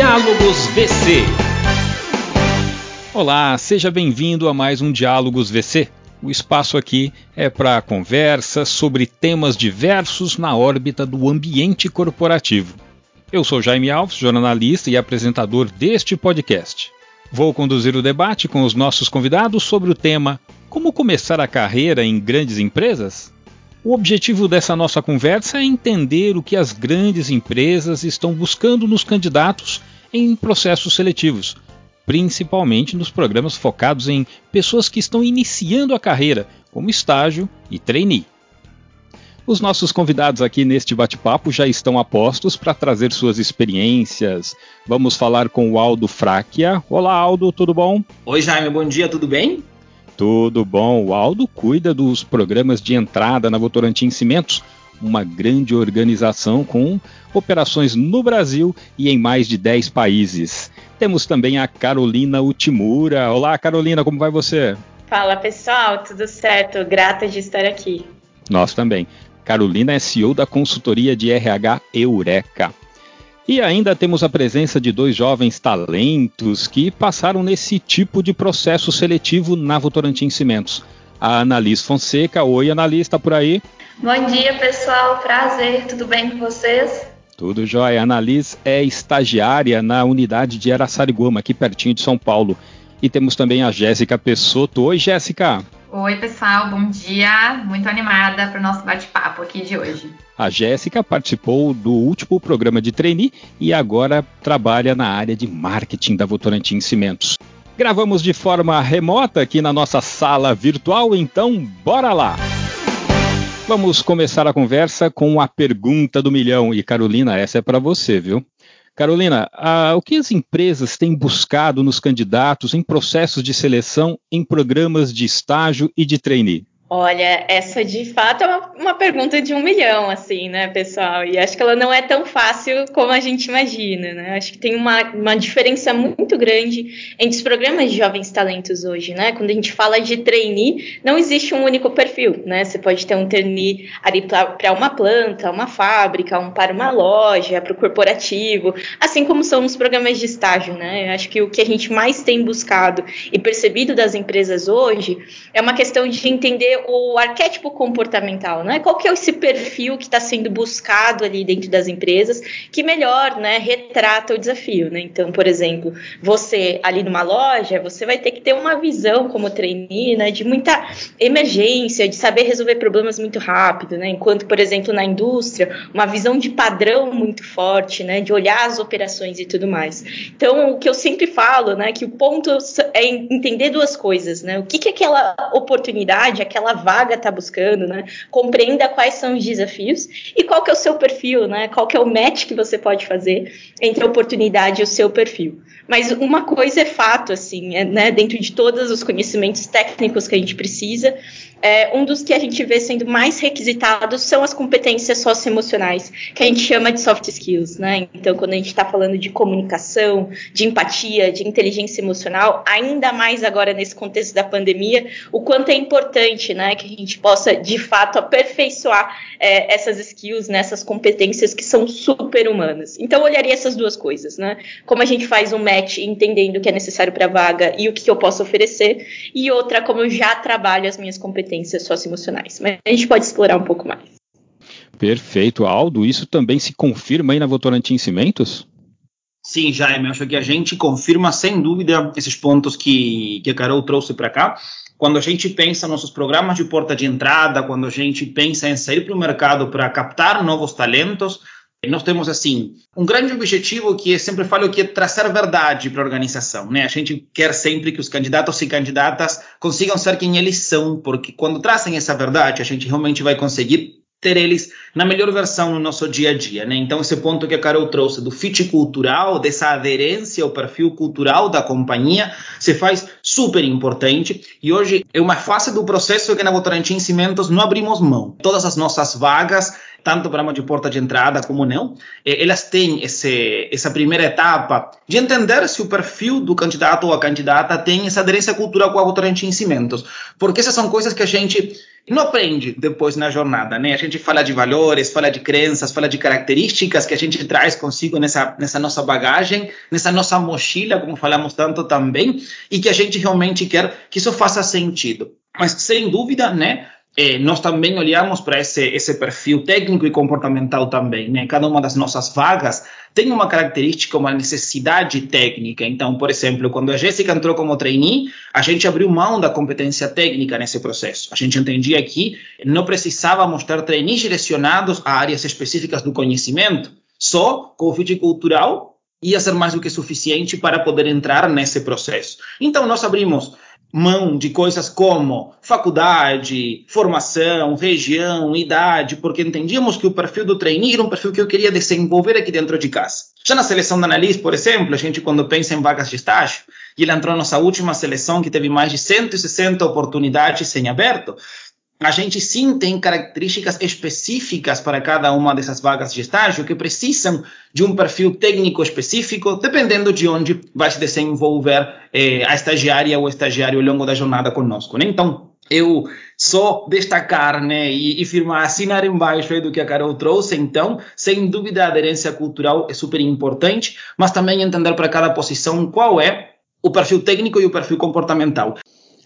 Diálogos VC. Olá, seja bem-vindo a mais um Diálogos VC. O espaço aqui é para conversas sobre temas diversos na órbita do ambiente corporativo. Eu sou Jaime Alves, jornalista e apresentador deste podcast. Vou conduzir o debate com os nossos convidados sobre o tema Como começar a carreira em grandes empresas? O objetivo dessa nossa conversa é entender o que as grandes empresas estão buscando nos candidatos em processos seletivos, principalmente nos programas focados em pessoas que estão iniciando a carreira, como estágio e trainee. Os nossos convidados aqui neste bate-papo já estão a postos para trazer suas experiências. Vamos falar com o Aldo Fráquia. Olá, Aldo, tudo bom? Oi, Jaime, bom dia, tudo bem? Tudo bom. O Aldo cuida dos programas de entrada na Votorantim Cimentos, uma grande organização com operações no Brasil e em mais de 10 países. Temos também a Carolina Utimura. Olá, Carolina, como vai você? Fala, pessoal, tudo certo? Grata de estar aqui. Nós também. Carolina é CEO da consultoria de RH Eureka. E ainda temos a presença de dois jovens talentos que passaram nesse tipo de processo seletivo na Votorantim Cimentos. A Annalise Fonseca. Oi, Annalise, está por aí? Bom dia, pessoal. Prazer. Tudo bem com vocês? Tudo jóia. A Annalise é estagiária na unidade de Araçariguama, aqui pertinho de São Paulo. E temos também a Jéssica Pessoto. Oi, Jéssica. Oi, pessoal, bom dia. Muito animada para o nosso bate-papo aqui de hoje. A Jéssica participou do último programa de trainee e agora trabalha na área de marketing da Votorantim Cimentos. Gravamos de forma remota aqui na nossa sala virtual, então bora lá! Vamos começar a conversa com a pergunta do milhão. E Carolina, essa é para você, viu? Carolina, o que as empresas têm buscado nos candidatos em processos de seleção em programas de estágio e de trainee? Olha, essa de fato é uma, uma, pergunta de um milhão, assim, né, pessoal? E acho que ela não é tão fácil como a gente imagina, né? Acho que tem uma, uma diferença muito grande entre os programas de jovens talentos hoje, né? Quando a gente fala de trainee, não existe um único perfil, né? Você pode ter um trainee ali para uma planta, uma fábrica, um para uma loja, para o corporativo, assim como são os programas de estágio, né? Acho que o que a gente mais tem buscado e percebido das empresas hoje é uma questão de entender o arquétipo comportamental, né? Qual que é esse perfil que está sendo buscado ali dentro das empresas que melhor, né, retrata o desafio, né? Então, por exemplo, você ali numa loja, você vai ter que ter uma visão como trainee, né, de muita emergência, de saber resolver problemas muito rápido, né? Enquanto, por exemplo, na indústria, uma visão de padrão muito forte, né, de olhar as operações e tudo mais. Então, o que eu sempre falo, né, que o ponto é entender duas coisas, né? O que que é aquela oportunidade, aquela aquela vaga está buscando, né? Compreenda quais são os desafios e qual que é o seu perfil, né? Qual que é o match que você pode fazer entre a oportunidade e o seu perfil. Mas uma coisa é fato, assim, é, né? Dentro de todos os conhecimentos técnicos que a gente precisa, é, um dos que a gente vê sendo mais requisitados são as competências socioemocionais, que a gente chama de soft skills, né? Então, quando a gente está falando de comunicação, de empatia, de inteligência emocional, ainda mais agora nesse contexto da pandemia, o quanto é importante, né, que a gente possa de fato aperfeiçoar é, essas skills, né, competências que são super humanas. Então, eu olharia essas duas coisas, né? Como a gente faz um match entendendo o que é necessário para a vaga e o que eu posso oferecer, e outra, como eu já trabalho as minhas competências competências socioemocionais. Mas a gente pode explorar um pouco mais. Perfeito. Aldo, isso também se confirma aí na Votorantim Cimentos? Sim, Jaime, acho que a gente confirma sem dúvida esses pontos que, que a Carol trouxe para cá. Quando a gente pensa nos nossos programas de porta de entrada, quando a gente pensa em sair para o mercado para captar novos talentos, nós temos, assim, um grande objetivo que eu sempre falo que é trazer verdade para a organização, né? A gente quer sempre que os candidatos e candidatas consigam ser quem eles são, porque quando trazem essa verdade, a gente realmente vai conseguir ter eles na melhor versão no nosso dia a dia, né? Então esse ponto que a Carol trouxe do fit cultural, dessa aderência ao perfil cultural da companhia, se faz super importante e hoje é uma fase do processo que na Votorantim Cimentos não abrimos mão. Todas as nossas vagas, tanto o programa de porta de entrada como não, eh, elas têm esse, essa primeira etapa de entender se o perfil do candidato ou a candidata tem essa aderência cultural com a Votorantim Cimentos, porque essas são coisas que a gente não aprende depois na jornada, né? A gente fala de valores, fala de crenças, fala de características que a gente traz consigo nessa, nessa nossa bagagem, nessa nossa mochila, como falamos tanto também, e que a gente realmente quer que isso faça sentido. Mas, sem dúvida, né? É, nós também olhamos para esse, esse perfil técnico e comportamental também, né? Cada uma das nossas vagas tem uma característica, uma necessidade técnica. Então, por exemplo, quando a Jéssica entrou como trainee, a gente abriu mão da competência técnica nesse processo. A gente entendia que não precisávamos ter trainees direcionados a áreas específicas do conhecimento, só com o fit cultural ia ser mais do que suficiente para poder entrar nesse processo. Então, nós abrimos mão de coisas como faculdade, formação, região, idade, porque entendíamos que o perfil do trainee era um perfil que eu queria desenvolver aqui dentro de casa. Já na seleção da analista, por exemplo, a gente quando pensa em vagas de estágio, e ele entrou na nossa última seleção que teve mais de 160 oportunidades em aberto, a gente sim tem características específicas para cada uma dessas vagas de estágio que precisam de um perfil técnico específico, dependendo de onde vai se desenvolver eh, a estagiária ou o estagiário ao longo da jornada conosco. Né? Então, eu só destacar né, e, e firmar, assinar embaixo do que a Carol trouxe. Então, sem dúvida, a aderência cultural é super importante, mas também entender para cada posição qual é o perfil técnico e o perfil comportamental.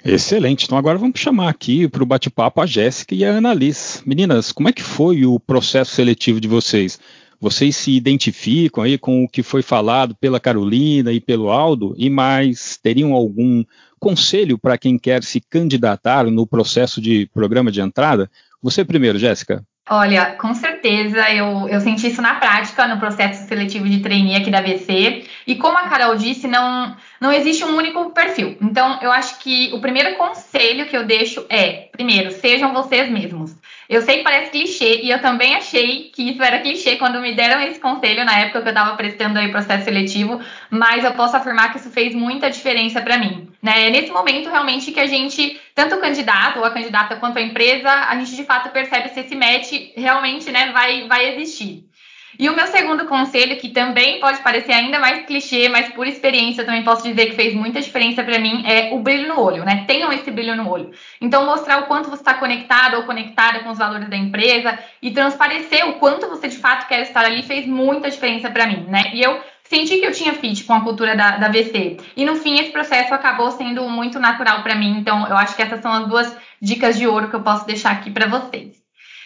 Excelente. Então agora vamos chamar aqui para o bate-papo a Jéssica e a Annalise. Meninas, como é que foi o processo seletivo de vocês? Vocês se identificam aí com o que foi falado pela Carolina e pelo Aldo e mais teriam algum conselho para quem quer se candidatar no processo de programa de entrada? Você primeiro, Jéssica. Olha, com certeza eu, eu senti isso na prática no processo seletivo de trainee aqui da VC. E como a Carol disse, não, não existe um único perfil. Então, eu acho que o primeiro conselho que eu deixo é: primeiro, sejam vocês mesmos. Eu sei que parece clichê e eu também achei que isso era clichê quando me deram esse conselho na época que eu estava prestando aí processo seletivo, mas eu posso afirmar que isso fez muita diferença para mim. Né? Nesse momento, realmente, que a gente, tanto o candidato ou a candidata quanto a empresa, a gente de fato percebe se esse match realmente né, vai, vai existir. E o meu segundo conselho, que também pode parecer ainda mais clichê, mas por experiência também posso dizer que fez muita diferença para mim, é o brilho no olho, né? Tenham esse brilho no olho. Então, mostrar o quanto você está conectado ou conectada com os valores da empresa e transparecer o quanto você de fato quer estar ali fez muita diferença para mim, né? E eu senti que eu tinha fit com a cultura da, da VC. E no fim, esse processo acabou sendo muito natural para mim. Então, eu acho que essas são as duas dicas de ouro que eu posso deixar aqui para vocês.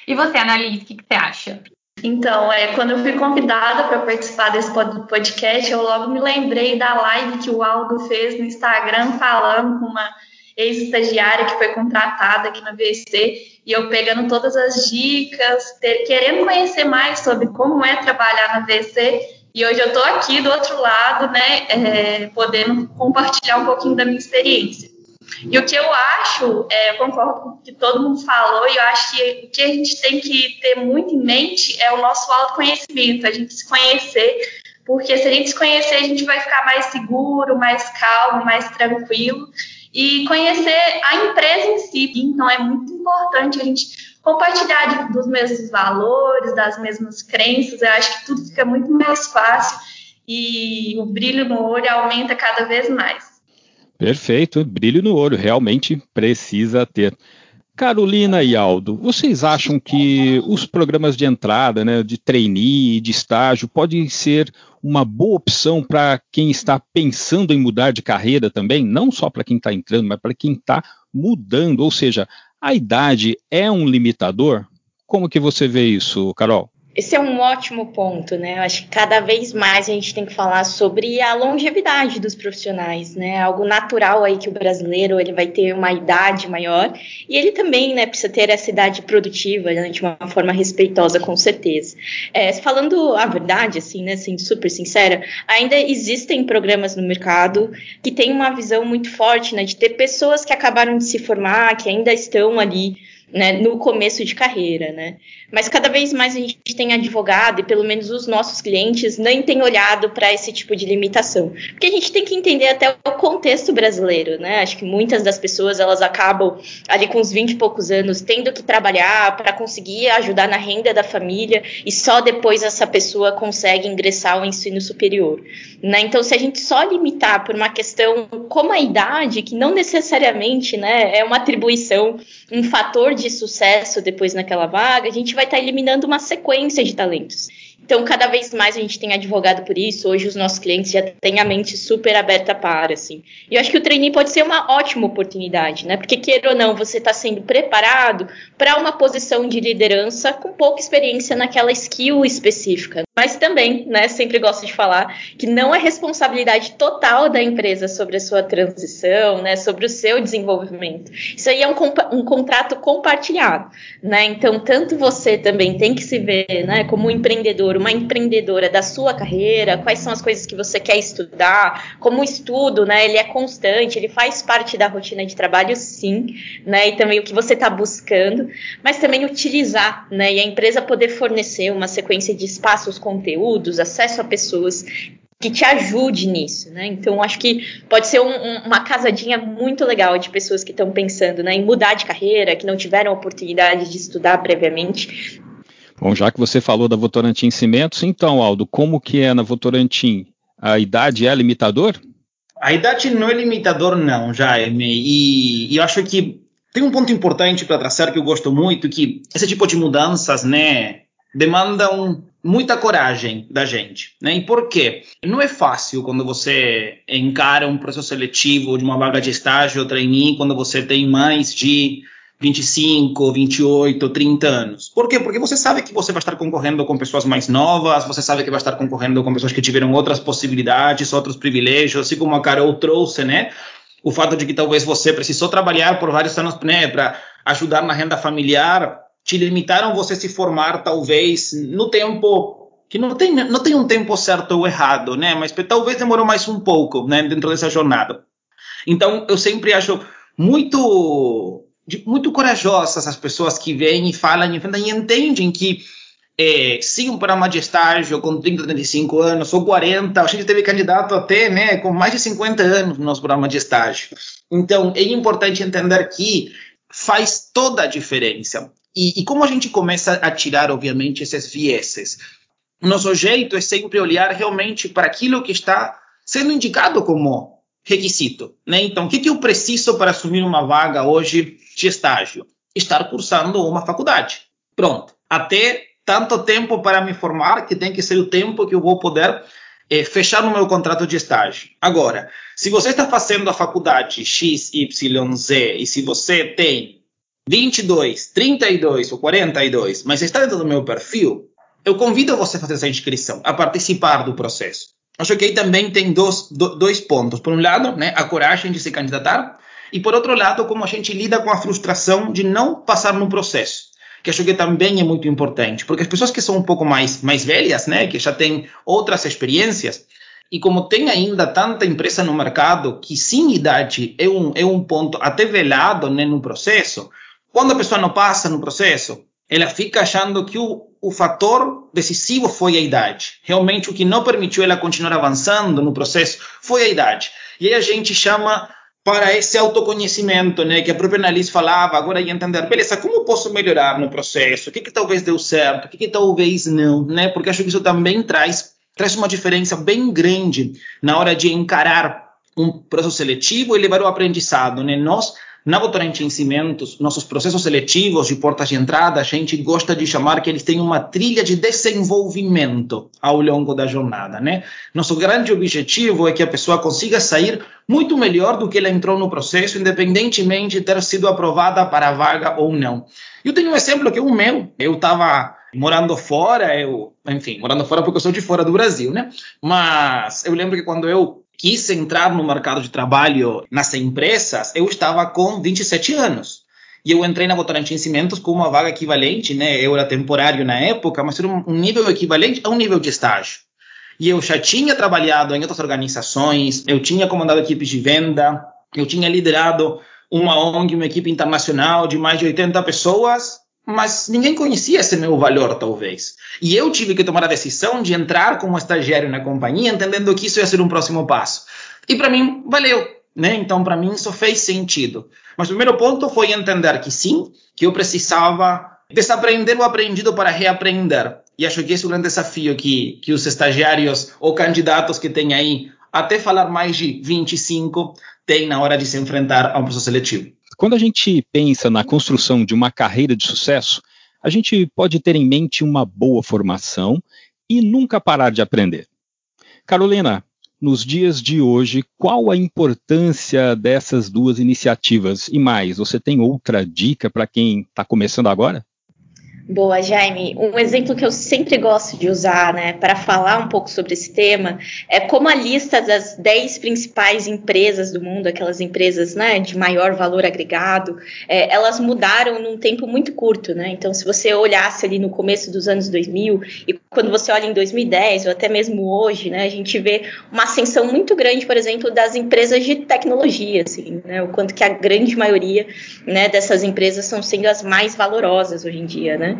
E você, Annalise, o que, que você acha? Então, é, quando eu fui convidada para participar desse podcast, eu logo me lembrei da live que o Aldo fez no Instagram falando com uma ex-estagiária que foi contratada aqui na VC e eu pegando todas as dicas, ter, querendo conhecer mais sobre como é trabalhar na VC e hoje eu estou aqui do outro lado, né, é, podendo compartilhar um pouquinho da minha experiência. E o que eu acho, é, eu concordo com o que todo mundo falou, e eu acho que o que a gente tem que ter muito em mente é o nosso autoconhecimento, a gente se conhecer, porque se a gente se conhecer, a gente vai ficar mais seguro, mais calmo, mais tranquilo, e conhecer a empresa em si. Então, é muito importante a gente compartilhar dos mesmos valores, das mesmas crenças, eu acho que tudo fica muito mais fácil e o brilho no olho aumenta cada vez mais. Perfeito, brilho no olho, realmente precisa ter. Carolina e Aldo, vocês acham que os programas de entrada, né, de trainee, de estágio, podem ser uma boa opção para quem está pensando em mudar de carreira também? Não só para quem está entrando, mas para quem está mudando. Ou seja, a idade é um limitador? Como que você vê isso, Carol? Esse é um ótimo ponto, né? Eu acho que cada vez mais a gente tem que falar sobre a longevidade dos profissionais, né? Algo natural aí que o brasileiro ele vai ter uma idade maior e ele também, né, precisa ter essa idade produtiva né, de uma forma respeitosa, com certeza. É, falando a verdade, assim, né, sendo super sincera, ainda existem programas no mercado que têm uma visão muito forte, né, de ter pessoas que acabaram de se formar, que ainda estão ali né, no começo de carreira, né? Mas cada vez mais a gente tem advogado e pelo menos os nossos clientes nem têm olhado para esse tipo de limitação, porque a gente tem que entender até o contexto brasileiro, né? Acho que muitas das pessoas elas acabam ali com uns 20 e poucos anos tendo que trabalhar para conseguir ajudar na renda da família e só depois essa pessoa consegue ingressar ao ensino superior, né? Então se a gente só limitar por uma questão como a idade, que não necessariamente, né, é uma atribuição, um fator de sucesso depois naquela vaga, a gente vai estar tá eliminando uma sequência de talentos. Então, cada vez mais a gente tem advogado por isso. Hoje, os nossos clientes já têm a mente super aberta para, assim. E eu acho que o trainee pode ser uma ótima oportunidade, né? Porque, queira ou não, você está sendo preparado para uma posição de liderança com pouca experiência naquela skill específica. Mas também, né, sempre gosto de falar que não é responsabilidade total da empresa sobre a sua transição, né, sobre o seu desenvolvimento. Isso aí é um, um contrato compartilhado, né? Então, tanto você também tem que se ver, né, como um empreendedor, uma empreendedora da sua carreira, quais são as coisas que você quer estudar, como o estudo, né, ele é constante, ele faz parte da rotina de trabalho, sim, né, e também o que você está buscando, mas também utilizar, né, e a empresa poder fornecer uma sequência de espaços conteúdos, acesso a pessoas que te ajude nisso, né? Então acho que pode ser um, um, uma casadinha muito legal de pessoas que estão pensando né, em mudar de carreira, que não tiveram oportunidade de estudar previamente. Bom, já que você falou da Votorantim Cimentos, então, Aldo, como que é na Votorantim? A idade é limitador? A idade não é limitador, não, Jaime. E, e eu acho que tem um ponto importante para traçar que eu gosto muito, que esse tipo de mudanças, né, demandam muita coragem da gente. Né? E por quê? Não é fácil quando você encara um processo seletivo de uma vaga de estágio ou trainee quando você tem mais de 25, 28, 30 anos. Por quê? Porque você sabe que você vai estar concorrendo com pessoas mais novas, você sabe que vai estar concorrendo com pessoas que tiveram outras possibilidades, outros privilégios, assim como a Carol trouxe, né? O fato de que talvez você precisou trabalhar por vários anos né, para ajudar na renda familiar, te limitaram você se formar talvez no tempo que não tem não tem um tempo certo ou errado, né? Mas talvez demorou mais um pouco, né, dentro dessa jornada. Então eu sempre acho muito muito corajosas as pessoas que vêm e falam e entendem que é, sim, um programa de estágio com 30, 35 anos ou 40, a gente teve candidato até né, com mais de 50 anos no nosso programa de estágio. Então, é importante entender que faz toda a diferença. E, e, como a gente começa a tirar, obviamente, esses vieses? Nosso jeito é sempre olhar realmente para aquilo que está sendo indicado como requisito. Né? Então, o que, que eu preciso para assumir uma vaga hoje de estágio? Estar cursando uma faculdade. Pronto. Até tanto tempo para me formar, que tem que ser o tempo que eu vou poder é, fechar no meu contrato de estágio. Agora, se você está fazendo a faculdade X, Y, Z e se você tem 22, 32 ou 42, mas está dentro do meu perfil, eu convido você a fazer essa inscrição, a participar do processo. Acho que aí também tem dois, dois pontos. Por um lado, né, a coragem de se candidatar, e por outro lado, como a gente lida com a frustração de não passar no processo, que acho que também é muito importante, porque as pessoas que são um pouco mais, mais velhas, né, que já têm outras experiências, e como tem ainda tanta empresa no mercado que sim idade é um, é um ponto até velado né, no processo, quando a pessoa não passa no processo, ela fica achando que o, o fator decisivo foi a idade. Realmente, o que não permitiu ela continuar avançando no processo foi a idade. E aí a gente chama para esse autoconhecimento, né, que a própria Annalise falava, agora ia entender, beleza, como posso melhorar no processo? O que, que talvez deu certo? O que, que talvez não? Né? Porque acho que isso também traz, traz uma diferença bem grande na hora de encarar um processo seletivo e levar o aprendizado. Né? Nós na Votorantim Cimentos, nossos processos seletivos de portas de entrada, a gente gosta de chamar que eles têm uma trilha de desenvolvimento ao longo da jornada, né? Nosso grande objetivo é que a pessoa consiga sair muito melhor do que ela entrou no processo, independentemente de ter sido aprovada para a vaga ou não. Eu tenho um exemplo que é o meu. Eu estava morando fora, eu, enfim, morando fora porque eu sou de fora do Brasil, né? Mas eu lembro que quando eu quis entrar no mercado de trabalho nas empresas, eu estava com 27 anos. E eu entrei na Votorantim Cimentos com uma vaga equivalente, né? Eu era temporário na época, mas era um nível equivalente a um nível de estágio. E eu já tinha trabalhado em outras organizações, eu tinha comandado equipes de venda, eu tinha liderado uma ONG, uma equipe internacional de mais de 80 pessoas, mas ninguém conhecia esse meu valor, talvez. E eu tive que tomar a decisão de entrar como estagiário na companhia, entendendo que isso ia ser um próximo passo. E para mim, valeu. Né? Então, para mim, isso fez sentido. Mas o primeiro ponto foi entender que sim, que eu precisava desaprender o aprendido para reaprender. E acho que esse é o grande desafio que, que os estagiários ou candidatos que têm aí, até falar mais de 25, têm na hora de se enfrentar a um processo seletivo. Quando a gente pensa na construção de uma carreira de sucesso, a gente pode ter em mente uma boa formação e nunca parar de aprender. Carolina, nos dias de hoje, qual a importância dessas duas iniciativas? E mais, você tem outra dica para quem está começando agora? Boa, Jaime. Um exemplo que eu sempre gosto de usar, né, para falar um pouco sobre esse tema, é como a lista das 10 principais empresas do mundo, aquelas empresas, né, de maior valor agregado, é, elas mudaram num tempo muito curto, né? Então, se você olhasse ali no começo dos anos 2000 e quando você olha em 2010 ou até mesmo hoje, né, a gente vê uma ascensão muito grande, por exemplo, das empresas de tecnologia, assim, né, o quanto que a grande maioria, né, dessas empresas são sendo as mais valorosas hoje em dia, né?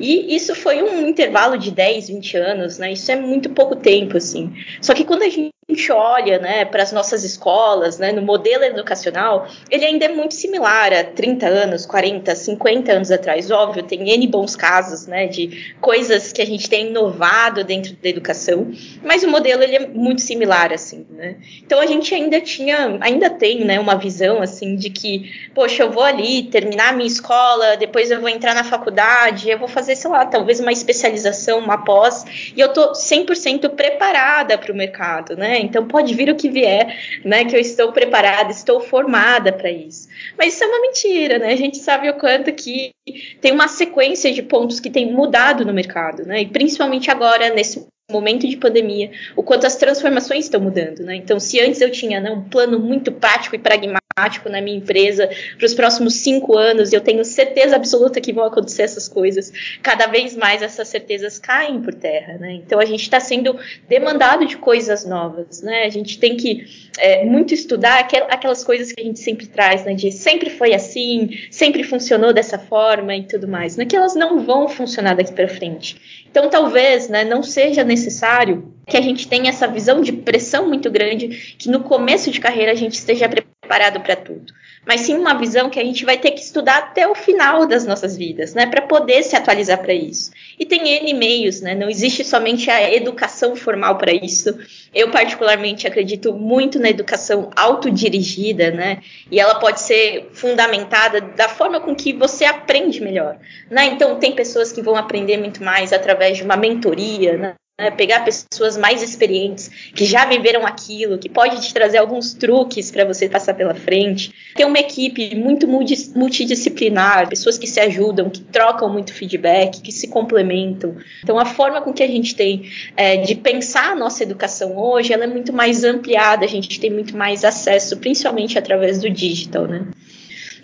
E isso foi um intervalo de 10, 20 anos, né? Isso é muito pouco tempo, assim. Só que quando a gente gente olha né, para as nossas escolas, né, no modelo educacional, ele ainda é muito similar a 30 anos, 40, 50 anos atrás. Óbvio, tem N bons casos né, de coisas que a gente tem inovado dentro da educação, mas o modelo ele é muito similar. assim. Né? Então a gente ainda tinha, ainda tem né, uma visão assim de que, poxa, eu vou ali terminar a minha escola, depois eu vou entrar na faculdade, eu vou fazer, sei lá, talvez uma especialização, uma pós, e eu estou 100% preparada para o mercado. Né? Então pode vir o que vier, né? Que eu estou preparada, estou formada para isso. Mas isso é uma mentira, né? A gente sabe o quanto que tem uma sequência de pontos que tem mudado no mercado, né? E principalmente agora nesse momento de pandemia, o quanto as transformações estão mudando, né? Então, se antes eu tinha né, um plano muito prático e pragmático na minha empresa para os próximos cinco anos, eu tenho certeza absoluta que vão acontecer essas coisas. Cada vez mais essas certezas caem por terra, né? Então, a gente está sendo demandado de coisas novas, né? A gente tem que é, muito estudar aquelas coisas que a gente sempre traz, né? De sempre foi assim, sempre funcionou dessa forma e tudo mais, né? Que elas não vão funcionar daqui para frente. Então, talvez, né? Não seja necessário que a gente tenha essa visão de pressão muito grande, que no começo de carreira a gente esteja preparado para tudo. Mas sim uma visão que a gente vai ter que estudar até o final das nossas vidas, né, para poder se atualizar para isso. E tem N meios, né, não existe somente a educação formal para isso. Eu, particularmente, acredito muito na educação autodirigida, né, e ela pode ser fundamentada da forma com que você aprende melhor. Né? Então, tem pessoas que vão aprender muito mais através de uma mentoria, né, né, pegar pessoas mais experientes, que já viveram aquilo, que pode te trazer alguns truques para você passar pela frente. Ter uma equipe muito multidisciplinar, pessoas que se ajudam, que trocam muito feedback, que se complementam. Então, a forma com que a gente tem é, de pensar a nossa educação hoje, ela é muito mais ampliada, a gente tem muito mais acesso, principalmente através do digital, né?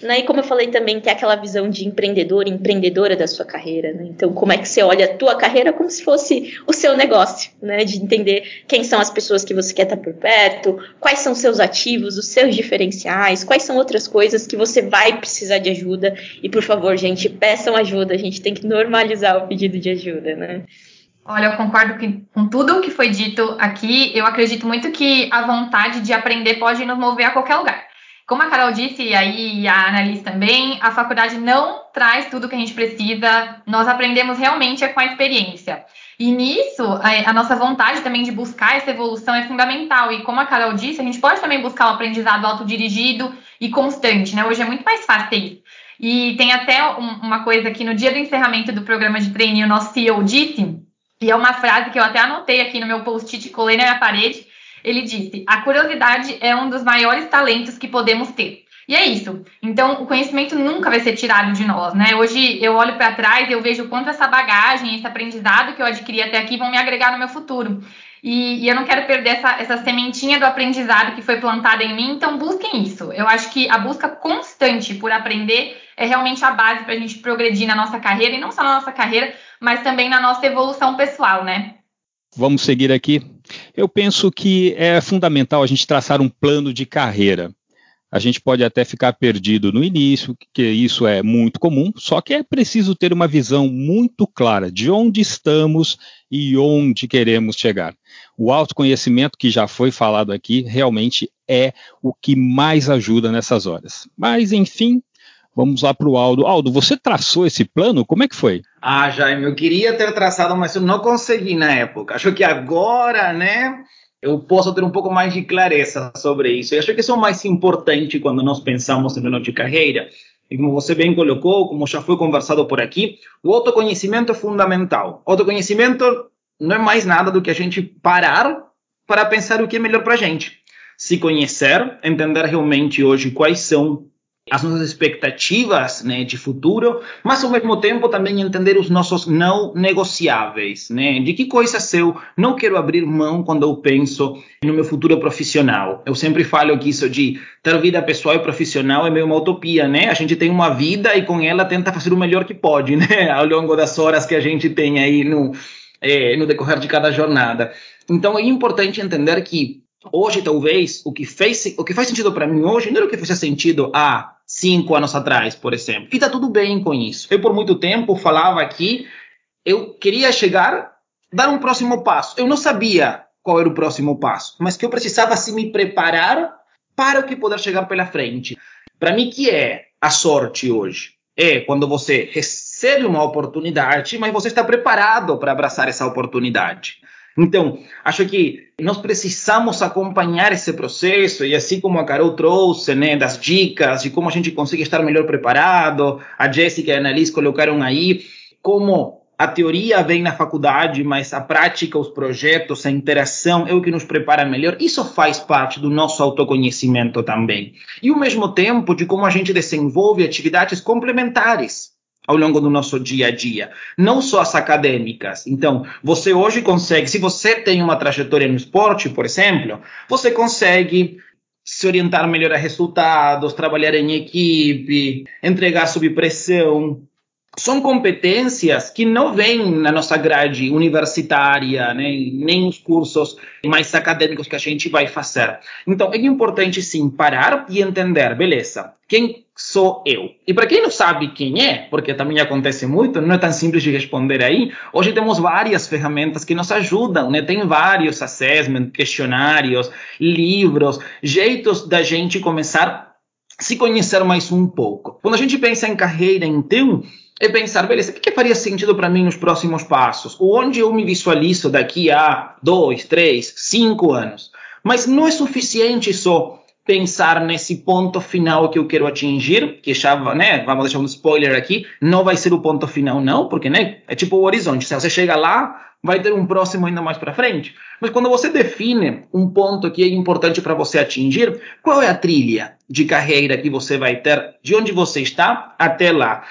Né? E como eu falei também, tem aquela visão de empreendedor, empreendedora da sua carreira. Né? Então, como é que você olha a tua carreira como se fosse o seu negócio, né? De entender quem são as pessoas que você quer estar por perto, quais são seus ativos, os seus diferenciais, quais são outras coisas que você vai precisar de ajuda. E, por favor, gente, peçam ajuda. A gente tem que normalizar o pedido de ajuda, né? Olha, eu concordo com tudo o que foi dito aqui. Eu acredito muito que a vontade de aprender pode nos mover a qualquer lugar. Como a Carol disse, e aí a Annalise também, a faculdade não traz tudo que a gente precisa, nós aprendemos realmente é com a experiência. E nisso, a, nossa vontade também de buscar essa evolução é fundamental. E como a Carol disse, a gente pode também buscar o um aprendizado autodirigido e constante, né? Hoje é muito mais fácil ter isso. E tem até um, uma coisa que no dia do encerramento do programa de treino, o nosso CEO disse, e é uma frase que eu até anotei aqui no meu post-it, colei na minha parede, ele disse: a curiosidade é um dos maiores talentos que podemos ter. E é isso. Então, o conhecimento nunca vai ser tirado de nós, né? Hoje eu olho para trás e eu vejo o quanto essa bagagem, esse aprendizado que eu adquiri até aqui vão me agregar no meu futuro. E, e, eu não quero perder essa, essa sementinha do aprendizado que foi plantada em mim, então busquem isso. Eu acho que a busca constante por aprender é realmente a base para a gente progredir na nossa carreira, e não só na nossa carreira, mas também na nossa evolução pessoal, né? Vamos seguir aqui. Eu penso que é fundamental a gente traçar um plano de carreira. A gente pode até ficar perdido no início, que isso é muito comum, só que é preciso ter uma visão muito clara de onde estamos e onde queremos chegar. O autoconhecimento que já foi falado aqui realmente é o que mais ajuda nessas horas. Mas, enfim, vamos lá para o Aldo. Aldo, você traçou esse plano? Como é que foi? Ah, Jaime, eu queria ter traçado, mas eu não consegui na época. Acho que agora, né? eu posso ter um pouco mais de clareza sobre isso. Eu acho que isso é o mais importante quando nós pensamos em plano de carreira. E como você bem colocou, como já foi conversado por aqui, o autoconhecimento é fundamental. Autoconhecimento não é mais nada do que a gente parar para pensar o que é melhor para a gente. Se conhecer, entender realmente hoje quais são as nossas expectativas né, de futuro, mas ao mesmo tempo também entender os nossos não negociáveis, né? De que coisas eu não quero abrir mão quando eu penso no meu futuro profissional. Eu sempre falo que isso de ter vida pessoal e profissional é meio uma utopia, né? A gente tem uma vida e com ela tenta fazer o melhor que pode, né? Ao longo das horas que a gente tem aí no, é, no decorrer de cada jornada. Então é importante entender que Hoje, talvez, o que, fez, o que faz sentido para mim hoje não era o que fazia sentido há cinco anos atrás, por exemplo. E tá tudo bem com isso. Eu, por muito tempo, falava que eu queria chegar, dar um próximo passo. Eu não sabia qual era o próximo passo, mas que eu precisava se me preparar para o que poder chegar pela frente. Para mim, que é a sorte hoje? É quando você recebe uma oportunidade, mas você está preparado para abraçar essa oportunidade. Então, acho que nós precisamos acompanhar esse processo e assim como a Carol trouxe, né, das dicas de como a gente consegue estar melhor preparado, a Jéssica e a Annalise colocaram aí como a teoria vem na faculdade, mas a prática, os projetos, a interação é o que nos prepara melhor. Isso faz parte do nosso autoconhecimento também. E ao mesmo tempo de como a gente desenvolve atividades complementares ao longo do nosso dia a dia, não só as acadêmicas. Então, você hoje consegue, se você tem uma trajetória no esporte, por exemplo, você consegue se orientar melhor a resultados, trabalhar em equipe, entregar sob pressão, são competências que não vêm na nossa grade universitária, né, nem nos cursos mais acadêmicos que a gente vai fazer. Então, é importante sim parar e entender, beleza, quem sou eu? E para quem não sabe quem é, porque também acontece muito, não é tão simples de responder aí, hoje temos várias ferramentas que nos ajudam, né? Tem vários assessment, questionários, livros, jeitos da gente começar a se conhecer mais um pouco. Quando a gente pensa em carreira, então, é pensar, beleza, o que, faria sentido para mim nos próximos passos? Onde eu me visualizo daqui a dois, três, cinco anos? Mas não é suficiente só pensar nesse ponto final que eu quero atingir, que já, né, vamos deixar um spoiler aqui, não vai ser o ponto final não, porque, né, é tipo o horizonte, se você chega lá, vai ter um próximo ainda mais para frente. Mas quando você define um ponto que é importante para você atingir, qual é a trilha de carreira que você vai ter de onde você está até lá?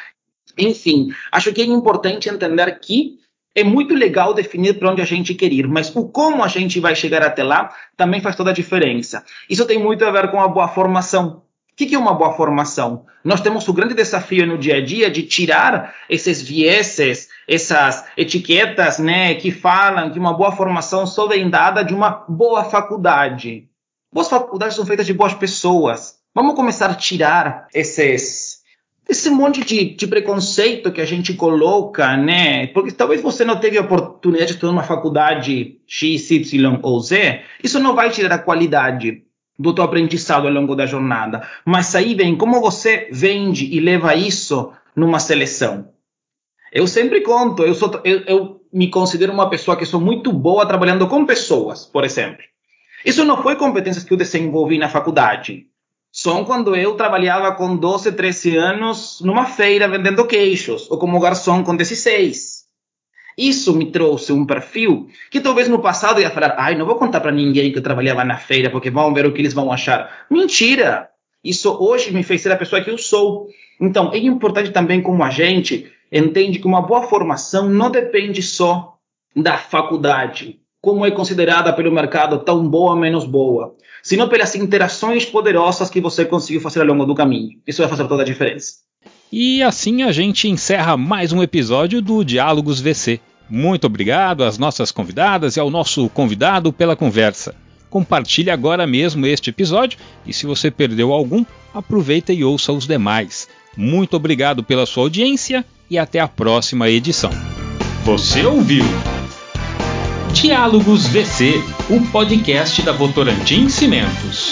Enfim, acho que é importante entender que é muito legal definir para onde a gente quer ir, mas o como a gente vai chegar até lá também faz toda a diferença. Isso tem muito a ver com a boa formação. O que é uma boa formação? Nós temos o grande desafio no dia a dia de tirar esses vieses, essas etiquetas né, que falam que uma boa formação só vem dada de uma boa faculdade. Boas faculdades são feitas de boas pessoas. Vamos começar a tirar esses esse monte de, de, preconceito que a gente coloca, né? Porque talvez você não teve a oportunidade de estudar uma faculdade X, Y ou Z, isso não vai tirar a qualidade do teu aprendizado ao longo da jornada. Mas aí vem como você vende e leva isso numa seleção. Eu sempre conto, eu, sou, eu, eu me considero uma pessoa que sou muito boa trabalhando com pessoas, por exemplo. Isso não foi competências que eu desenvolvi na faculdade são quando eu trabalhava com 12, 13 anos numa feira vendendo queixos, ou como garçom com 16. Isso me trouxe um perfil que talvez no passado ia falar: ai, não vou contar para ninguém que eu trabalhava na feira, porque vão ver o que eles vão achar. Mentira! Isso hoje me fez ser a pessoa que eu sou. Então, é importante também como a gente entende que uma boa formação não depende só da faculdade, como é considerada pelo mercado tão boa menos boa, sino pelas interações poderosas que você conseguiu fazer ao longo do caminho. Isso vai fazer toda a diferença. E assim a gente encerra mais um episódio do Diálogos VC. Muito obrigado às nossas convidadas e ao nosso convidado pela conversa. compartilhe agora mesmo este episódio e se você perdeu algum, aproveita e ouça os demais. Muito obrigado pela sua audiência e até a próxima edição. Você ouviu? Diálogos VC, o podcast da Votorantim Cimentos.